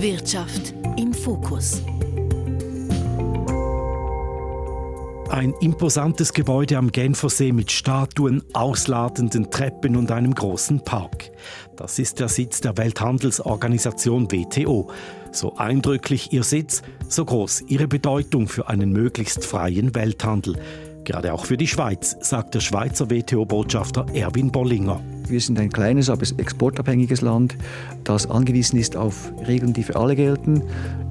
Wirtschaft im Fokus. Ein imposantes Gebäude am Genfersee mit Statuen, ausladenden Treppen und einem großen Park. Das ist der Sitz der Welthandelsorganisation WTO. So eindrücklich ihr Sitz, so groß ihre Bedeutung für einen möglichst freien Welthandel. Gerade auch für die Schweiz, sagt der Schweizer WTO-Botschafter Erwin Bollinger. Wir sind ein kleines, aber exportabhängiges Land, das angewiesen ist auf Regeln, die für alle gelten.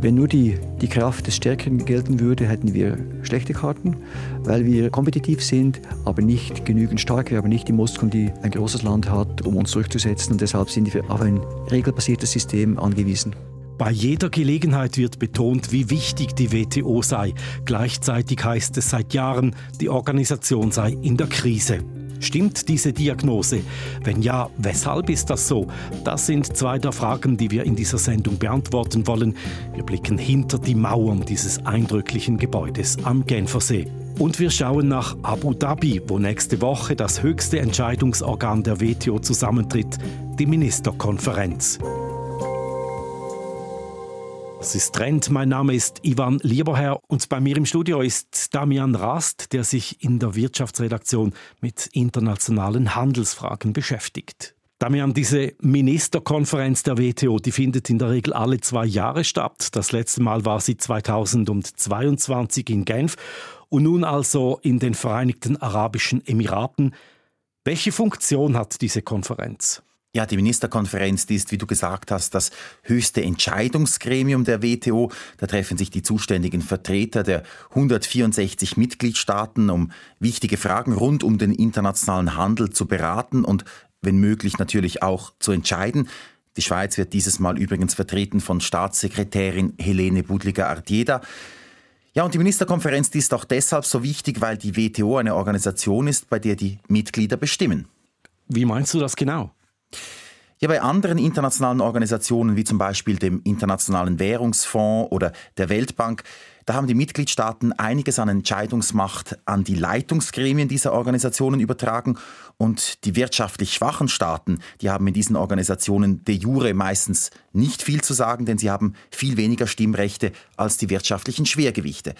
Wenn nur die, die Kraft des Stärkeren gelten würde, hätten wir schlechte Karten, weil wir kompetitiv sind, aber nicht genügend stark. Wir haben nicht die Muskeln, die ein großes Land hat, um uns durchzusetzen. Und deshalb sind wir auf ein regelbasiertes System angewiesen. Bei jeder Gelegenheit wird betont, wie wichtig die WTO sei. Gleichzeitig heißt es seit Jahren, die Organisation sei in der Krise. Stimmt diese Diagnose? Wenn ja, weshalb ist das so? Das sind zwei der Fragen, die wir in dieser Sendung beantworten wollen. Wir blicken hinter die Mauern dieses eindrücklichen Gebäudes am Genfersee. Und wir schauen nach Abu Dhabi, wo nächste Woche das höchste Entscheidungsorgan der WTO zusammentritt, die Ministerkonferenz. Das ist Trend. Mein Name ist Ivan Lieberherr und bei mir im Studio ist Damian Rast, der sich in der Wirtschaftsredaktion mit internationalen Handelsfragen beschäftigt. Damian, diese Ministerkonferenz der WTO, die findet in der Regel alle zwei Jahre statt. Das letzte Mal war sie 2022 in Genf und nun also in den Vereinigten Arabischen Emiraten. Welche Funktion hat diese Konferenz? Ja, die Ministerkonferenz, die ist, wie du gesagt hast, das höchste Entscheidungsgremium der WTO. Da treffen sich die zuständigen Vertreter der 164 Mitgliedstaaten, um wichtige Fragen rund um den internationalen Handel zu beraten und wenn möglich natürlich auch zu entscheiden. Die Schweiz wird dieses Mal übrigens vertreten von Staatssekretärin Helene Budliger-Ardieda. Ja, und die Ministerkonferenz die ist auch deshalb so wichtig, weil die WTO eine Organisation ist, bei der die Mitglieder bestimmen. Wie meinst du das genau? Ja, bei anderen internationalen Organisationen wie zum Beispiel dem Internationalen Währungsfonds oder der Weltbank, da haben die Mitgliedstaaten einiges an Entscheidungsmacht an die Leitungsgremien dieser Organisationen übertragen und die wirtschaftlich schwachen Staaten, die haben in diesen Organisationen de jure meistens nicht viel zu sagen, denn sie haben viel weniger Stimmrechte als die wirtschaftlichen Schwergewichte.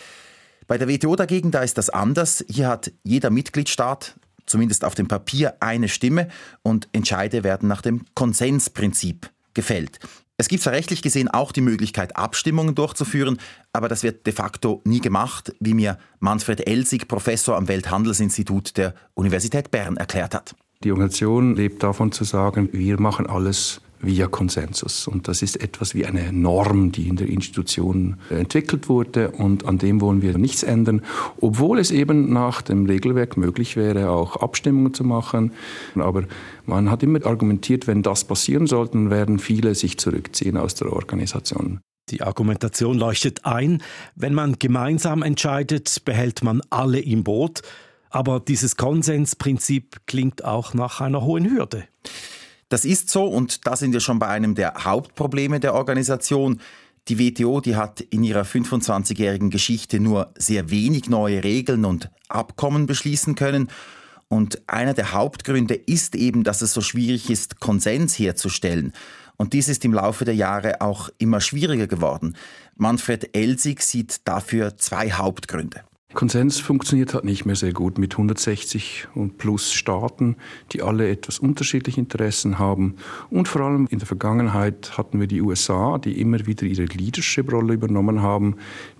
Bei der WTO dagegen, da ist das anders. Hier hat jeder Mitgliedstaat zumindest auf dem Papier, eine Stimme und Entscheide werden nach dem Konsensprinzip gefällt. Es gibt zwar rechtlich gesehen auch die Möglichkeit, Abstimmungen durchzuführen, aber das wird de facto nie gemacht, wie mir Manfred Elsig, Professor am Welthandelsinstitut der Universität Bern, erklärt hat. Die Organisation lebt davon zu sagen, wir machen alles via Konsensus. Und das ist etwas wie eine Norm, die in der Institution entwickelt wurde und an dem wollen wir nichts ändern, obwohl es eben nach dem Regelwerk möglich wäre, auch Abstimmungen zu machen. Aber man hat immer argumentiert, wenn das passieren sollte, werden viele sich zurückziehen aus der Organisation. Die Argumentation leuchtet ein. Wenn man gemeinsam entscheidet, behält man alle im Boot. Aber dieses Konsensprinzip klingt auch nach einer hohen Hürde. Das ist so und da sind wir schon bei einem der Hauptprobleme der Organisation. Die WTO, die hat in ihrer 25-jährigen Geschichte nur sehr wenig neue Regeln und Abkommen beschließen können. Und einer der Hauptgründe ist eben, dass es so schwierig ist, Konsens herzustellen. Und dies ist im Laufe der Jahre auch immer schwieriger geworden. Manfred Elsig sieht dafür zwei Hauptgründe. Konsens funktioniert halt nicht mehr sehr gut mit 160 und plus Staaten, die alle etwas unterschiedliche Interessen haben. Und vor allem in der Vergangenheit hatten wir die USA, die immer wieder ihre Leadership-Rolle übernommen haben,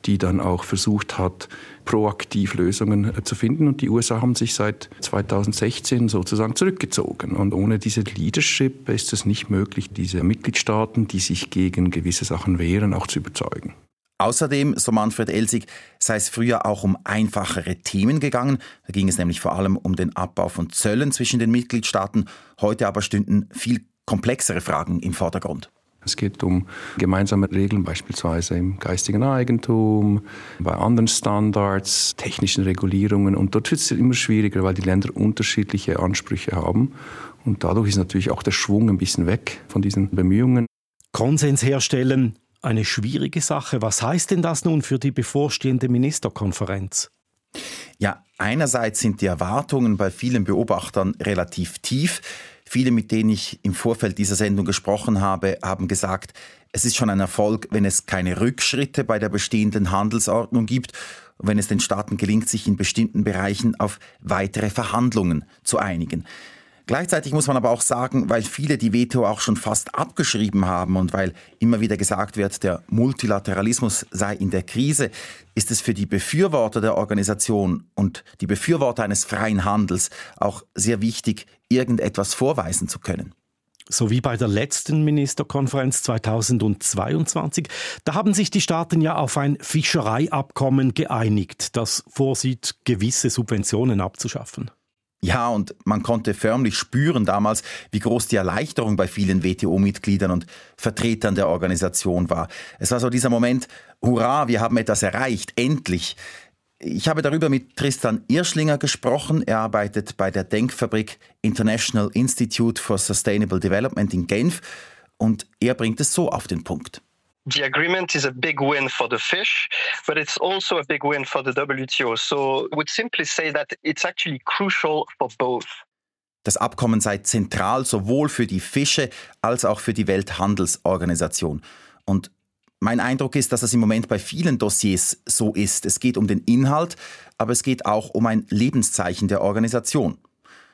die dann auch versucht hat, proaktiv Lösungen äh, zu finden. Und die USA haben sich seit 2016 sozusagen zurückgezogen. Und ohne diese Leadership ist es nicht möglich, diese Mitgliedstaaten, die sich gegen gewisse Sachen wehren, auch zu überzeugen. Außerdem, so Manfred Elsig, sei es früher auch um einfachere Themen gegangen. Da ging es nämlich vor allem um den Abbau von Zöllen zwischen den Mitgliedstaaten. Heute aber stünden viel komplexere Fragen im Vordergrund. Es geht um gemeinsame Regeln, beispielsweise im geistigen Eigentum, bei anderen Standards, technischen Regulierungen. Und dort wird es immer schwieriger, weil die Länder unterschiedliche Ansprüche haben. Und dadurch ist natürlich auch der Schwung ein bisschen weg von diesen Bemühungen. Konsens herstellen, eine schwierige Sache. Was heißt denn das nun für die bevorstehende Ministerkonferenz? Ja, einerseits sind die Erwartungen bei vielen Beobachtern relativ tief. Viele, mit denen ich im Vorfeld dieser Sendung gesprochen habe, haben gesagt, es ist schon ein Erfolg, wenn es keine Rückschritte bei der bestehenden Handelsordnung gibt und wenn es den Staaten gelingt, sich in bestimmten Bereichen auf weitere Verhandlungen zu einigen. Gleichzeitig muss man aber auch sagen, weil viele die WTO auch schon fast abgeschrieben haben und weil immer wieder gesagt wird, der Multilateralismus sei in der Krise, ist es für die Befürworter der Organisation und die Befürworter eines freien Handels auch sehr wichtig, irgendetwas vorweisen zu können. So wie bei der letzten Ministerkonferenz 2022. Da haben sich die Staaten ja auf ein Fischereiabkommen geeinigt, das vorsieht, gewisse Subventionen abzuschaffen. Ja, und man konnte förmlich spüren damals, wie groß die Erleichterung bei vielen WTO-Mitgliedern und Vertretern der Organisation war. Es war so dieser Moment, hurra, wir haben etwas erreicht, endlich. Ich habe darüber mit Tristan Irschlinger gesprochen. Er arbeitet bei der Denkfabrik International Institute for Sustainable Development in Genf und er bringt es so auf den Punkt. The agreement is a big win for the fish, but it's also a big win for the WTO. So would simply say that it's actually crucial for both. Das Abkommen sei zentral sowohl für die Fische als auch für die Welthandelsorganisation. Und mein Eindruck ist, dass es im Moment bei vielen Dossiers so ist. Es geht um den Inhalt, aber es geht auch um ein Lebenszeichen der Organisation.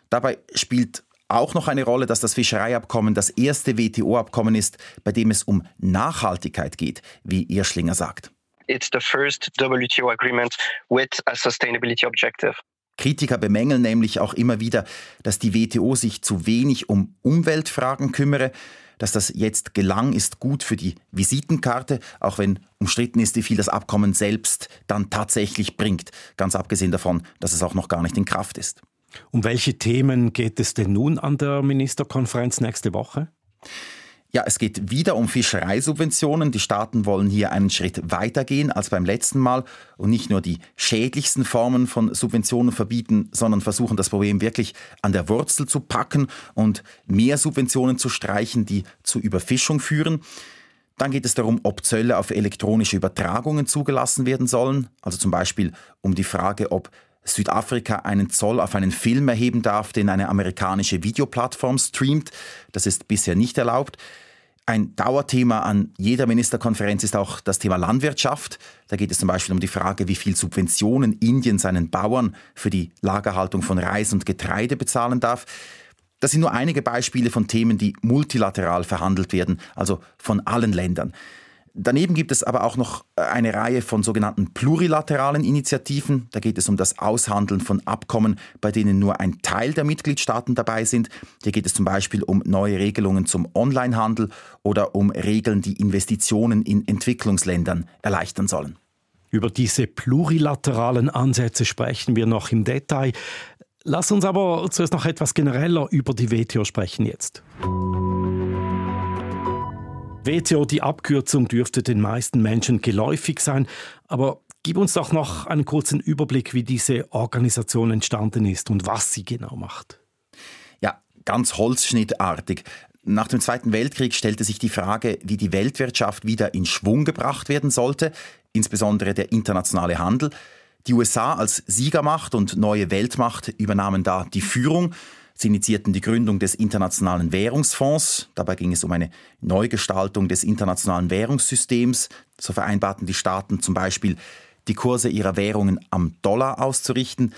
Dabei spielt auch noch eine Rolle, dass das Fischereiabkommen das erste WTO-Abkommen ist, bei dem es um Nachhaltigkeit geht, wie Irschlinger sagt. It's the first WTO agreement with a sustainability objective. Kritiker bemängeln nämlich auch immer wieder, dass die WTO sich zu wenig um Umweltfragen kümmere. Dass das jetzt gelang, ist gut für die Visitenkarte, auch wenn umstritten ist, wie viel das Abkommen selbst dann tatsächlich bringt. Ganz abgesehen davon, dass es auch noch gar nicht in Kraft ist. Um welche Themen geht es denn nun an der Ministerkonferenz nächste Woche? Ja, es geht wieder um Fischereisubventionen. Die Staaten wollen hier einen Schritt weitergehen als beim letzten Mal und nicht nur die schädlichsten Formen von Subventionen verbieten, sondern versuchen das Problem wirklich an der Wurzel zu packen und mehr Subventionen zu streichen, die zu Überfischung führen. Dann geht es darum, ob Zölle auf elektronische Übertragungen zugelassen werden sollen, also zum Beispiel um die Frage, ob Südafrika einen Zoll auf einen Film erheben darf, den eine amerikanische Videoplattform streamt. Das ist bisher nicht erlaubt. Ein Dauerthema an jeder Ministerkonferenz ist auch das Thema Landwirtschaft. Da geht es zum Beispiel um die Frage, wie viel Subventionen Indien seinen Bauern für die Lagerhaltung von Reis und Getreide bezahlen darf. Das sind nur einige Beispiele von Themen, die multilateral verhandelt werden, also von allen Ländern. Daneben gibt es aber auch noch äh, eine Reihe von sogenannten plurilateralen Initiativen. Da geht es um das Aushandeln von Abkommen, bei denen nur ein Teil der Mitgliedstaaten dabei sind. Hier geht es zum Beispiel um neue Regelungen zum Onlinehandel oder um Regeln, die Investitionen in Entwicklungsländern erleichtern sollen. Über diese plurilateralen Ansätze sprechen wir noch im Detail. Lass uns aber zuerst noch etwas genereller über die WTO sprechen jetzt. WTO, die Abkürzung dürfte den meisten Menschen geläufig sein, aber gib uns doch noch einen kurzen Überblick, wie diese Organisation entstanden ist und was sie genau macht. Ja, ganz holzschnittartig. Nach dem Zweiten Weltkrieg stellte sich die Frage, wie die Weltwirtschaft wieder in Schwung gebracht werden sollte, insbesondere der internationale Handel. Die USA als Siegermacht und neue Weltmacht übernahmen da die Führung. Sie initiierten die Gründung des Internationalen Währungsfonds. Dabei ging es um eine Neugestaltung des internationalen Währungssystems. So vereinbarten die Staaten zum Beispiel, die Kurse ihrer Währungen am Dollar auszurichten.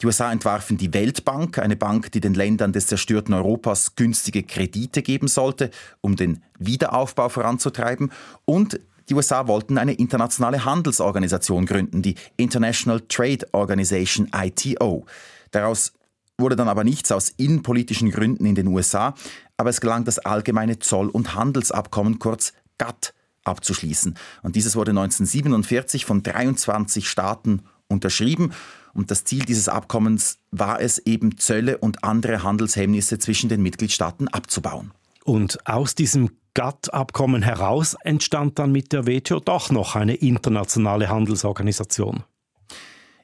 Die USA entwarfen die Weltbank, eine Bank, die den Ländern des zerstörten Europas günstige Kredite geben sollte, um den Wiederaufbau voranzutreiben. Und die USA wollten eine internationale Handelsorganisation gründen, die International Trade Organization ITO. Daraus wurde dann aber nichts aus innenpolitischen Gründen in den USA, aber es gelang das allgemeine Zoll- und Handelsabkommen kurz GATT abzuschließen. Und dieses wurde 1947 von 23 Staaten unterschrieben. Und das Ziel dieses Abkommens war es eben, Zölle und andere Handelshemmnisse zwischen den Mitgliedstaaten abzubauen. Und aus diesem GATT-Abkommen heraus entstand dann mit der WTO doch noch eine internationale Handelsorganisation.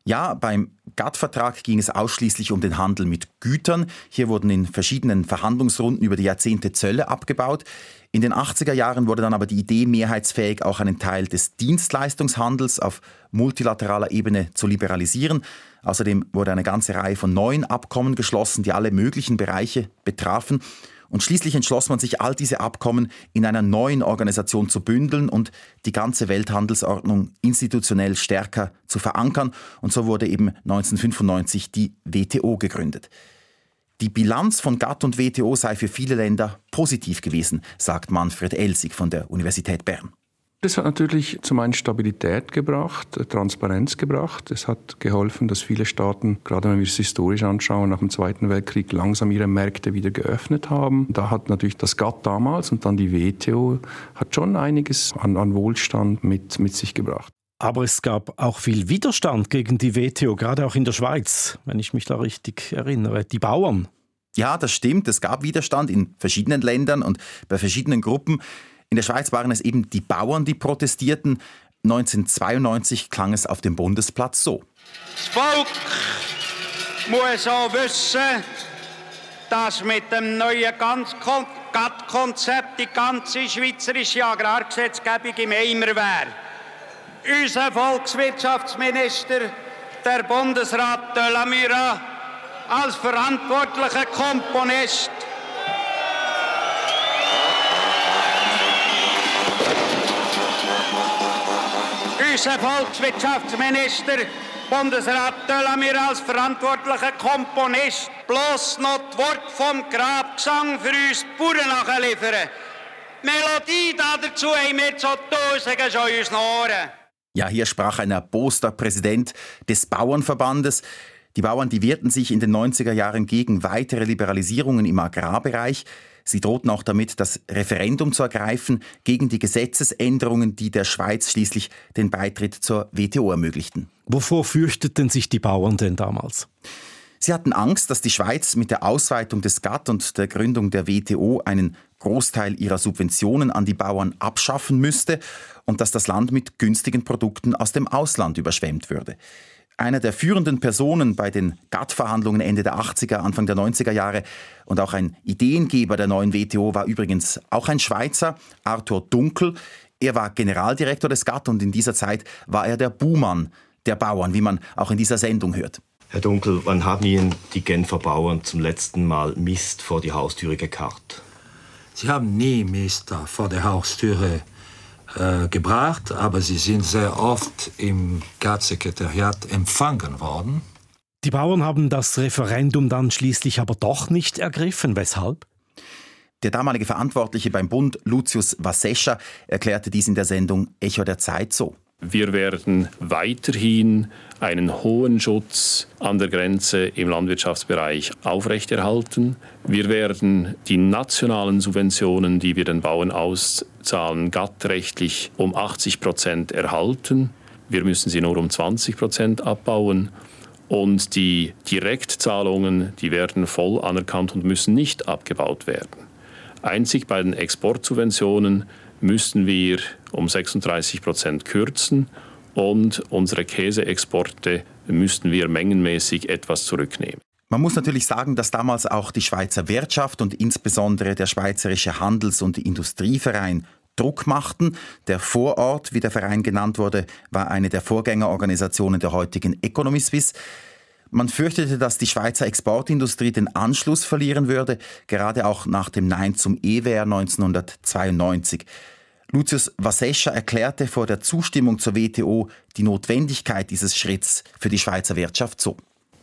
Ja, beim GATT-Vertrag ging es ausschließlich um den Handel mit Gütern. Hier wurden in verschiedenen Verhandlungsrunden über die Jahrzehnte Zölle abgebaut. In den 80er Jahren wurde dann aber die Idee mehrheitsfähig, auch einen Teil des Dienstleistungshandels auf multilateraler Ebene zu liberalisieren. Außerdem wurde eine ganze Reihe von neuen Abkommen geschlossen, die alle möglichen Bereiche betrafen. Und schließlich entschloss man sich, all diese Abkommen in einer neuen Organisation zu bündeln und die ganze Welthandelsordnung institutionell stärker zu verankern. Und so wurde eben 1995 die WTO gegründet. Die Bilanz von GATT und WTO sei für viele Länder positiv gewesen, sagt Manfred Elsig von der Universität Bern. Das hat natürlich zum einen Stabilität gebracht, Transparenz gebracht. Es hat geholfen, dass viele Staaten, gerade wenn wir es historisch anschauen, nach dem Zweiten Weltkrieg langsam ihre Märkte wieder geöffnet haben. Da hat natürlich das GATT damals und dann die WTO hat schon einiges an, an Wohlstand mit, mit sich gebracht. Aber es gab auch viel Widerstand gegen die WTO, gerade auch in der Schweiz, wenn ich mich da richtig erinnere. Die Bauern. Ja, das stimmt. Es gab Widerstand in verschiedenen Ländern und bei verschiedenen Gruppen. In der Schweiz waren es eben die Bauern, die protestierten. 1992 klang es auf dem Bundesplatz so. Das Volk muss auch wissen, dass mit dem neuen GATT-Konzept die ganze schweizerische Agrargesetzgebung im Eimer wäre. Unser Volkswirtschaftsminister, der Bundesrat de la Mura, als verantwortlicher Komponist unser Volkswirtschaftsminister, Bundesrat Delamir als verantwortlicher Komponist, bloß noch das Wort vom Grabgesang für uns Bauern nachliefern. Melodie dazu haben wir zu Tausenden schon in unseren Ohren. Ja, hier sprach ein erboster Präsident des Bauernverbandes. Die Bauern, die wehrten sich in den 90er Jahren gegen weitere Liberalisierungen im Agrarbereich. Sie drohten auch damit, das Referendum zu ergreifen gegen die Gesetzesänderungen, die der Schweiz schließlich den Beitritt zur WTO ermöglichten. Wovor fürchteten sich die Bauern denn damals? Sie hatten Angst, dass die Schweiz mit der Ausweitung des GATT und der Gründung der WTO einen Großteil ihrer Subventionen an die Bauern abschaffen müsste und dass das Land mit günstigen Produkten aus dem Ausland überschwemmt würde. Einer der führenden Personen bei den GATT-Verhandlungen Ende der 80er, Anfang der 90er Jahre und auch ein Ideengeber der neuen WTO war übrigens auch ein Schweizer, Arthur Dunkel. Er war Generaldirektor des GATT und in dieser Zeit war er der Buhmann der Bauern, wie man auch in dieser Sendung hört. Herr Dunkel, wann haben Ihnen die Genfer Bauern zum letzten Mal Mist vor die Haustüre gekarrt? Sie haben nie Mist vor der Haustüre äh, gebracht, aber sie sind sehr oft im GATT-Sekretariat empfangen worden. Die Bauern haben das Referendum dann schließlich aber doch nicht ergriffen. Weshalb? Der damalige Verantwortliche beim Bund, Lucius Vassescha, erklärte dies in der Sendung Echo der Zeit so. Wir werden weiterhin einen hohen Schutz an der Grenze im Landwirtschaftsbereich aufrechterhalten. Wir werden die nationalen Subventionen, die wir den Bauern auszahlen, gattrechtlich um 80 Prozent erhalten. Wir müssen sie nur um 20 Prozent abbauen. Und die Direktzahlungen, die werden voll anerkannt und müssen nicht abgebaut werden. Einzig bei den Exportsubventionen müssten wir um 36 Prozent kürzen und unsere Käseexporte müssten wir mengenmäßig etwas zurücknehmen. Man muss natürlich sagen, dass damals auch die Schweizer Wirtschaft und insbesondere der Schweizerische Handels- und Industrieverein Druck machten. Der Vorort, wie der Verein genannt wurde, war eine der Vorgängerorganisationen der heutigen Economy Suisse. Man fürchtete, dass die Schweizer Exportindustrie den Anschluss verlieren würde, gerade auch nach dem Nein zum EWR 1992. Lucius Vassescha erklärte vor der Zustimmung zur WTO die Notwendigkeit dieses Schritts für die Schweizer Wirtschaft so.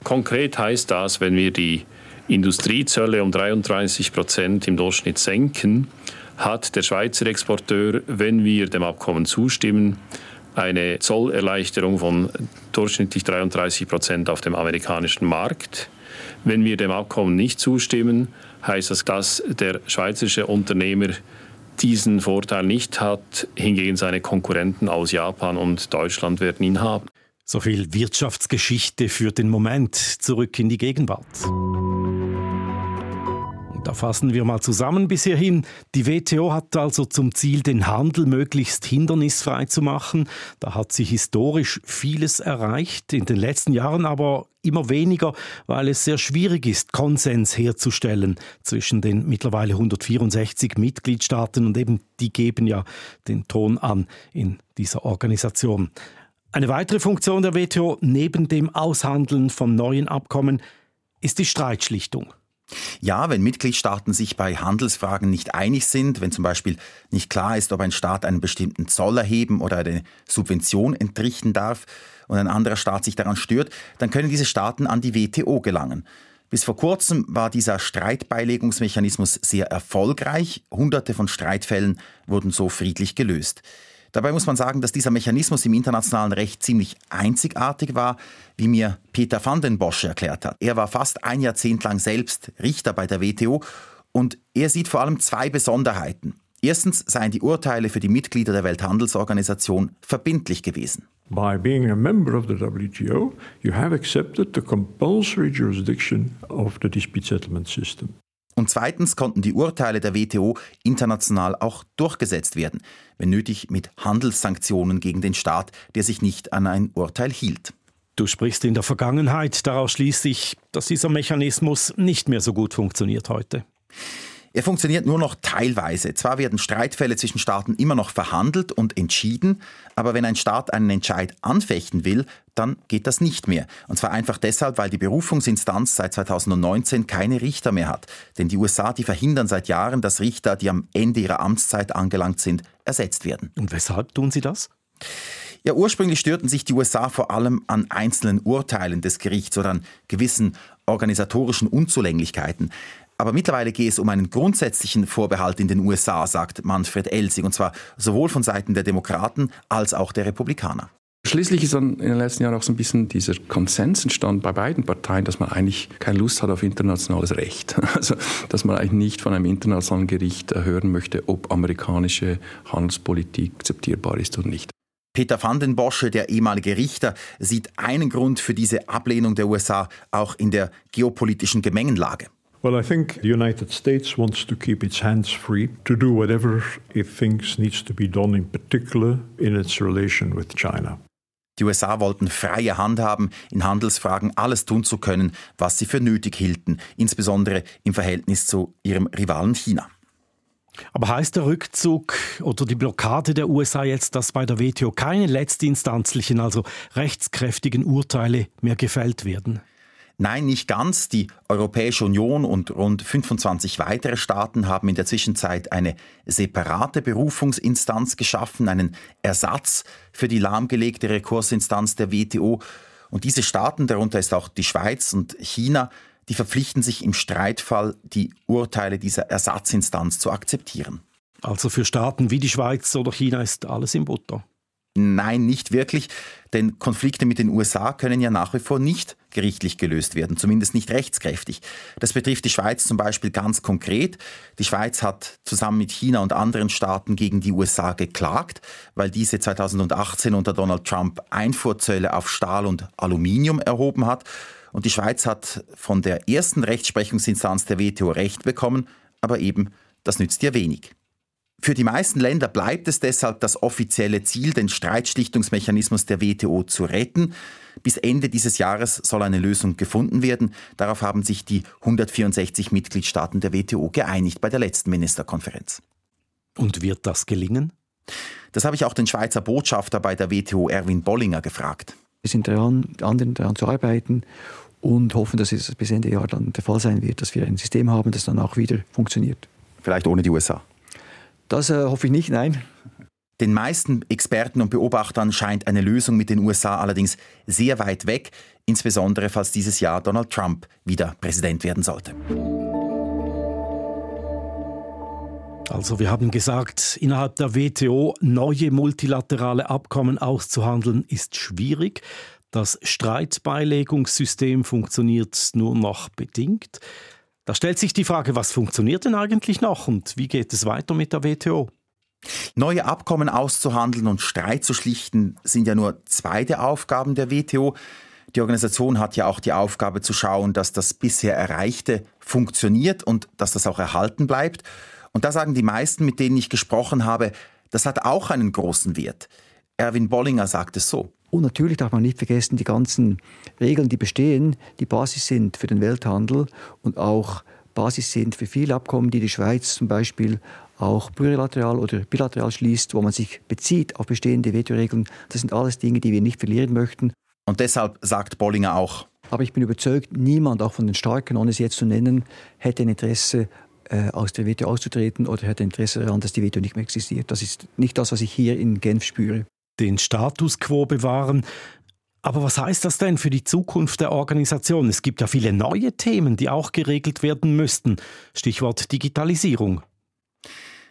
Konkret heißt das, wenn wir die Industriezölle um 33 Prozent im Durchschnitt senken, hat der Schweizer Exporteur, wenn wir dem Abkommen zustimmen, eine Zollerleichterung von durchschnittlich 33 Prozent auf dem amerikanischen Markt. Wenn wir dem Abkommen nicht zustimmen, heißt das, dass der schweizerische Unternehmer diesen Vorteil nicht hat, hingegen seine Konkurrenten aus Japan und Deutschland werden ihn haben. So viel Wirtschaftsgeschichte für den Moment zurück in die Gegenwart. Fassen wir mal zusammen bis hierhin. Die WTO hat also zum Ziel, den Handel möglichst hindernisfrei zu machen. Da hat sie historisch vieles erreicht, in den letzten Jahren aber immer weniger, weil es sehr schwierig ist, Konsens herzustellen zwischen den mittlerweile 164 Mitgliedstaaten und eben die geben ja den Ton an in dieser Organisation. Eine weitere Funktion der WTO neben dem Aushandeln von neuen Abkommen ist die Streitschlichtung. Ja, wenn Mitgliedstaaten sich bei Handelsfragen nicht einig sind, wenn zum Beispiel nicht klar ist, ob ein Staat einen bestimmten Zoll erheben oder eine Subvention entrichten darf und ein anderer Staat sich daran stört, dann können diese Staaten an die WTO gelangen. Bis vor kurzem war dieser Streitbeilegungsmechanismus sehr erfolgreich. Hunderte von Streitfällen wurden so friedlich gelöst. Dabei muss man sagen, dass dieser Mechanismus im internationalen Recht ziemlich einzigartig war, wie mir Peter van den Bosch erklärt hat. Er war fast ein Jahrzehnt lang selbst Richter bei der WTO und er sieht vor allem zwei Besonderheiten. Erstens seien die Urteile für die Mitglieder der Welthandelsorganisation verbindlich gewesen. By being a member of the WTO, you have accepted the compulsory jurisdiction of the dispute settlement system. Und zweitens konnten die Urteile der WTO international auch durchgesetzt werden, wenn nötig mit Handelssanktionen gegen den Staat, der sich nicht an ein Urteil hielt. Du sprichst in der Vergangenheit, daraus schließe ich, dass dieser Mechanismus nicht mehr so gut funktioniert heute. Er funktioniert nur noch teilweise. Zwar werden Streitfälle zwischen Staaten immer noch verhandelt und entschieden, aber wenn ein Staat einen Entscheid anfechten will, dann geht das nicht mehr. Und zwar einfach deshalb, weil die Berufungsinstanz seit 2019 keine Richter mehr hat. Denn die USA, die verhindern seit Jahren, dass Richter, die am Ende ihrer Amtszeit angelangt sind, ersetzt werden. Und weshalb tun sie das? Ja, ursprünglich störten sich die USA vor allem an einzelnen Urteilen des Gerichts oder an gewissen organisatorischen Unzulänglichkeiten. Aber mittlerweile gehe es um einen grundsätzlichen Vorbehalt in den USA, sagt Manfred Elsig, und zwar sowohl von Seiten der Demokraten als auch der Republikaner. Schließlich ist dann in den letzten Jahren auch so ein bisschen dieser Konsens entstanden bei beiden Parteien, dass man eigentlich keine Lust hat auf internationales Recht. Also, dass man eigentlich nicht von einem internationalen Gericht hören möchte, ob amerikanische Handelspolitik akzeptierbar ist oder nicht. Peter van den Bosche, der ehemalige Richter, sieht einen Grund für diese Ablehnung der USA auch in der geopolitischen Gemengenlage. Well, I think the United States wants to keep its hands free to do whatever it thinks needs to be done, in particular in its relation with China. Die USA wollten freie Hand haben, in Handelsfragen alles tun zu können, was sie für nötig hielten, insbesondere im Verhältnis zu ihrem Rivalen China. Aber heißt der Rückzug oder die Blockade der USA jetzt, dass bei der WTO keine letztinstanzlichen, also rechtskräftigen Urteile mehr gefällt werden? Nein, nicht ganz. Die Europäische Union und rund 25 weitere Staaten haben in der Zwischenzeit eine separate Berufungsinstanz geschaffen, einen Ersatz für die lahmgelegte Rekursinstanz der WTO. Und diese Staaten, darunter ist auch die Schweiz und China, die verpflichten sich im Streitfall, die Urteile dieser Ersatzinstanz zu akzeptieren. Also für Staaten wie die Schweiz oder China ist alles im Butter. Nein, nicht wirklich, denn Konflikte mit den USA können ja nach wie vor nicht gerichtlich gelöst werden, zumindest nicht rechtskräftig. Das betrifft die Schweiz zum Beispiel ganz konkret. Die Schweiz hat zusammen mit China und anderen Staaten gegen die USA geklagt, weil diese 2018 unter Donald Trump Einfuhrzölle auf Stahl und Aluminium erhoben hat. Und die Schweiz hat von der ersten Rechtsprechungsinstanz der WTO Recht bekommen, aber eben, das nützt ihr wenig. Für die meisten Länder bleibt es deshalb das offizielle Ziel, den Streitschlichtungsmechanismus der WTO zu retten. Bis Ende dieses Jahres soll eine Lösung gefunden werden. Darauf haben sich die 164 Mitgliedstaaten der WTO geeinigt bei der letzten Ministerkonferenz. Und wird das gelingen? Das habe ich auch den Schweizer Botschafter bei der WTO, Erwin Bollinger, gefragt. Wir sind daran, anderen daran zu arbeiten und hoffen, dass es bis Ende Jahr dann der Fall sein wird, dass wir ein System haben, das dann auch wieder funktioniert. Vielleicht ohne die USA. Das äh, hoffe ich nicht, nein. Den meisten Experten und Beobachtern scheint eine Lösung mit den USA allerdings sehr weit weg, insbesondere falls dieses Jahr Donald Trump wieder Präsident werden sollte. Also wir haben gesagt, innerhalb der WTO neue multilaterale Abkommen auszuhandeln ist schwierig. Das Streitbeilegungssystem funktioniert nur noch bedingt. Da stellt sich die Frage, was funktioniert denn eigentlich noch und wie geht es weiter mit der WTO? Neue Abkommen auszuhandeln und Streit zu schlichten sind ja nur zwei der Aufgaben der WTO. Die Organisation hat ja auch die Aufgabe zu schauen, dass das bisher Erreichte funktioniert und dass das auch erhalten bleibt. Und da sagen die meisten, mit denen ich gesprochen habe, das hat auch einen großen Wert. Erwin Bollinger sagt es so. Und natürlich darf man nicht vergessen, die ganzen Regeln, die bestehen, die Basis sind für den Welthandel und auch Basis sind für viele Abkommen, die die Schweiz zum Beispiel auch plurilateral oder bilateral schließt, wo man sich bezieht auf bestehende Vetoregeln. Das sind alles Dinge, die wir nicht verlieren möchten. Und deshalb sagt Bollinger auch. Aber ich bin überzeugt, niemand, auch von den Starken, ohne es jetzt zu nennen, hätte ein Interesse, äh, aus der WTO auszutreten oder hätte Interesse daran, dass die WTO nicht mehr existiert. Das ist nicht das, was ich hier in Genf spüre. Den Status quo bewahren. Aber was heißt das denn für die Zukunft der Organisation? Es gibt ja viele neue Themen, die auch geregelt werden müssten. Stichwort Digitalisierung.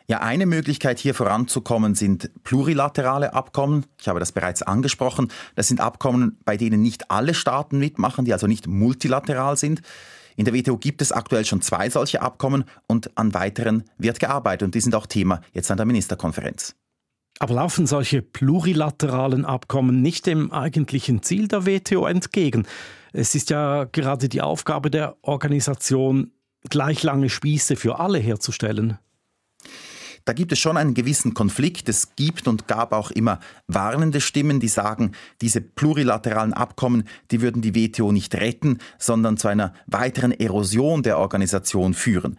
Ja, eine Möglichkeit hier voranzukommen sind plurilaterale Abkommen. Ich habe das bereits angesprochen. Das sind Abkommen, bei denen nicht alle Staaten mitmachen, die also nicht multilateral sind. In der WTO gibt es aktuell schon zwei solche Abkommen und an weiteren wird gearbeitet und die sind auch Thema jetzt an der Ministerkonferenz. Aber laufen solche plurilateralen Abkommen nicht dem eigentlichen Ziel der WTO entgegen? Es ist ja gerade die Aufgabe der Organisation, gleich lange Spieße für alle herzustellen. Da gibt es schon einen gewissen Konflikt. Es gibt und gab auch immer warnende Stimmen, die sagen, diese plurilateralen Abkommen, die würden die WTO nicht retten, sondern zu einer weiteren Erosion der Organisation führen.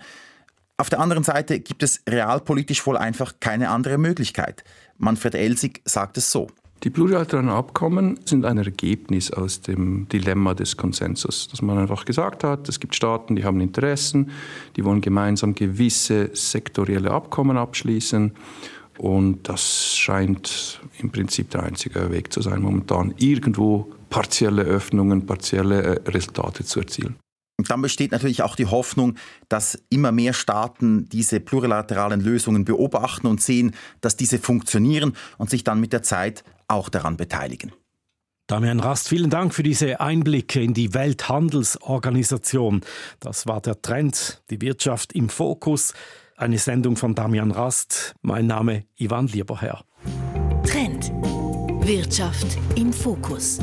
Auf der anderen Seite gibt es realpolitisch wohl einfach keine andere Möglichkeit. Manfred Elsig sagt es so. Die plurilateralen Abkommen sind ein Ergebnis aus dem Dilemma des Konsensus, dass man einfach gesagt hat, es gibt Staaten, die haben Interessen, die wollen gemeinsam gewisse sektorielle Abkommen abschließen. Und das scheint im Prinzip der einzige Weg zu sein, momentan irgendwo partielle Öffnungen, partielle äh, Resultate zu erzielen. Und dann besteht natürlich auch die Hoffnung, dass immer mehr Staaten diese plurilateralen Lösungen beobachten und sehen, dass diese funktionieren und sich dann mit der Zeit auch daran beteiligen. Damian Rast, vielen Dank für diese Einblicke in die Welthandelsorganisation. Das war der Trend, die Wirtschaft im Fokus. Eine Sendung von Damian Rast. Mein Name Ivan Lieberherr. Trend. Wirtschaft im Fokus.